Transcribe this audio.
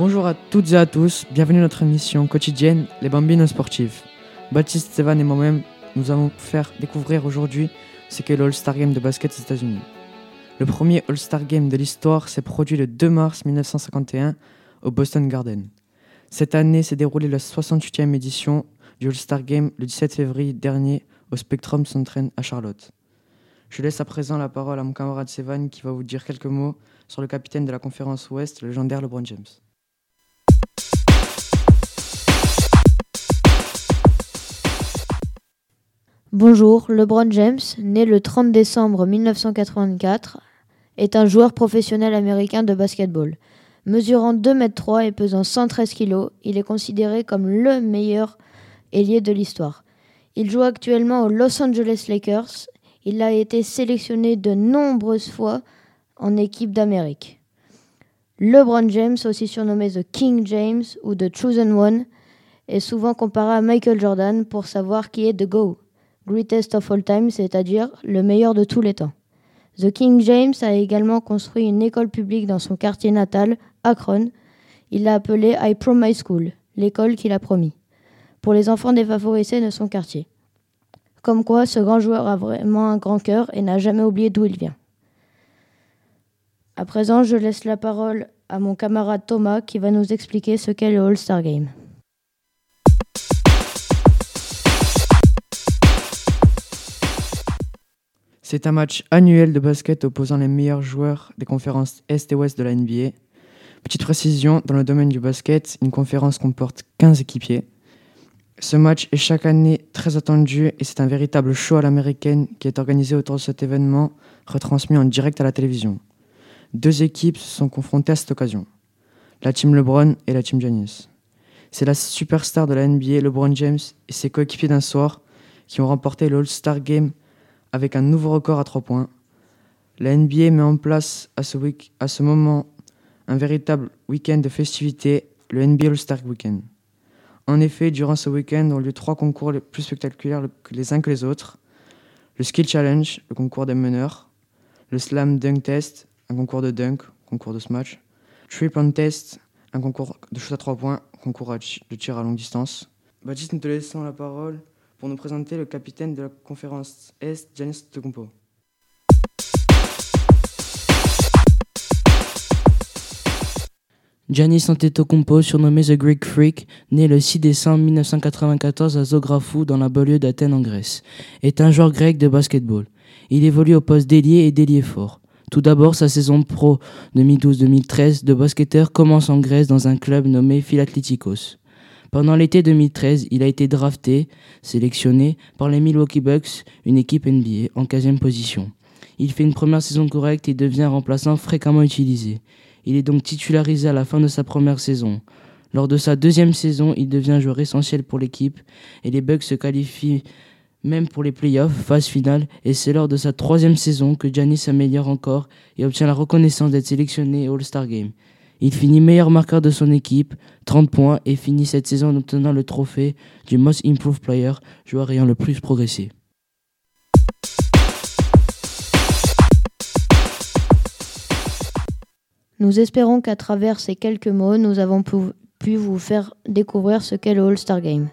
Bonjour à toutes et à tous, bienvenue à notre émission quotidienne Les Bambines sportives. Baptiste, Stéphane et moi-même, nous allons vous faire découvrir aujourd'hui ce qu'est le All-Star Game de basket aux États-Unis. Le premier All-Star Game de l'histoire s'est produit le 2 mars 1951 au Boston Garden. Cette année s'est déroulée la 68e édition du All-Star Game le 17 février dernier au Spectrum Center à Charlotte. Je laisse à présent la parole à mon camarade Sevan qui va vous dire quelques mots sur le capitaine de la conférence Ouest, le légendaire LeBron James. Bonjour, LeBron James, né le 30 décembre 1984, est un joueur professionnel américain de basketball. Mesurant 2 m 3 et pesant 113 kg, il est considéré comme le meilleur ailier de l'histoire. Il joue actuellement aux Los Angeles Lakers. Il a été sélectionné de nombreuses fois en équipe d'Amérique. LeBron James, aussi surnommé The King James ou The Chosen One, est souvent comparé à Michael Jordan pour savoir qui est The Go, Greatest of All Time, c'est-à-dire le meilleur de tous les temps. The King James a également construit une école publique dans son quartier natal, Akron. Il l'a appelée I Prom School, l'école qu'il a promis, pour les enfants défavorisés de son quartier. Comme quoi, ce grand joueur a vraiment un grand cœur et n'a jamais oublié d'où il vient. À présent, je laisse la parole à mon camarade Thomas qui va nous expliquer ce qu'est le All-Star Game. C'est un match annuel de basket opposant les meilleurs joueurs des conférences Est et Ouest de la NBA. Petite précision, dans le domaine du basket, une conférence comporte 15 équipiers. Ce match est chaque année très attendu et c'est un véritable show à l'américaine qui est organisé autour de cet événement, retransmis en direct à la télévision. Deux équipes se sont confrontées à cette occasion, la team LeBron et la team Giannis. C'est la superstar de la NBA, LeBron James, et ses coéquipiers d'un soir qui ont remporté le All-Star Game avec un nouveau record à 3 points. La NBA met en place à ce, moment un véritable week-end de festivités, le NBA All-Star Weekend. En effet, durant ce week-end ont lieu trois concours les plus spectaculaires les uns que les autres. Le Skill Challenge, le concours des meneurs. Le Slam Dunk Test, un concours de dunk, concours de smash. Three Point Test, un concours de shoot à 3 points, concours de tir à longue distance. Baptiste, nous te laissons la parole pour nous présenter le capitaine de la conférence Est, Giannis Antetokounmpo. Giannis Antetokounmpo, surnommé The Greek Freak, né le 6 décembre 1994 à Zographou dans la banlieue d'Athènes en Grèce, est un joueur grec de basketball. Il évolue au poste d'ailier et d'ailier fort. Tout d'abord, sa saison pro 2012-2013 de basketteur commence en Grèce dans un club nommé Philatlitikos. Pendant l'été 2013, il a été drafté, sélectionné par les Milwaukee Bucks, une équipe NBA, en 15e position. Il fait une première saison correcte et devient un remplaçant fréquemment utilisé. Il est donc titularisé à la fin de sa première saison. Lors de sa deuxième saison, il devient joueur essentiel pour l'équipe et les Bucks se qualifient même pour les playoffs, phase finale, et c'est lors de sa troisième saison que Giannis s'améliore encore et obtient la reconnaissance d'être sélectionné All-Star Game. Il finit meilleur marqueur de son équipe, 30 points, et finit cette saison en obtenant le trophée du Most Improved Player, joueur ayant le plus progressé. Nous espérons qu'à travers ces quelques mots, nous avons pu vous faire découvrir ce qu'est le All-Star Game.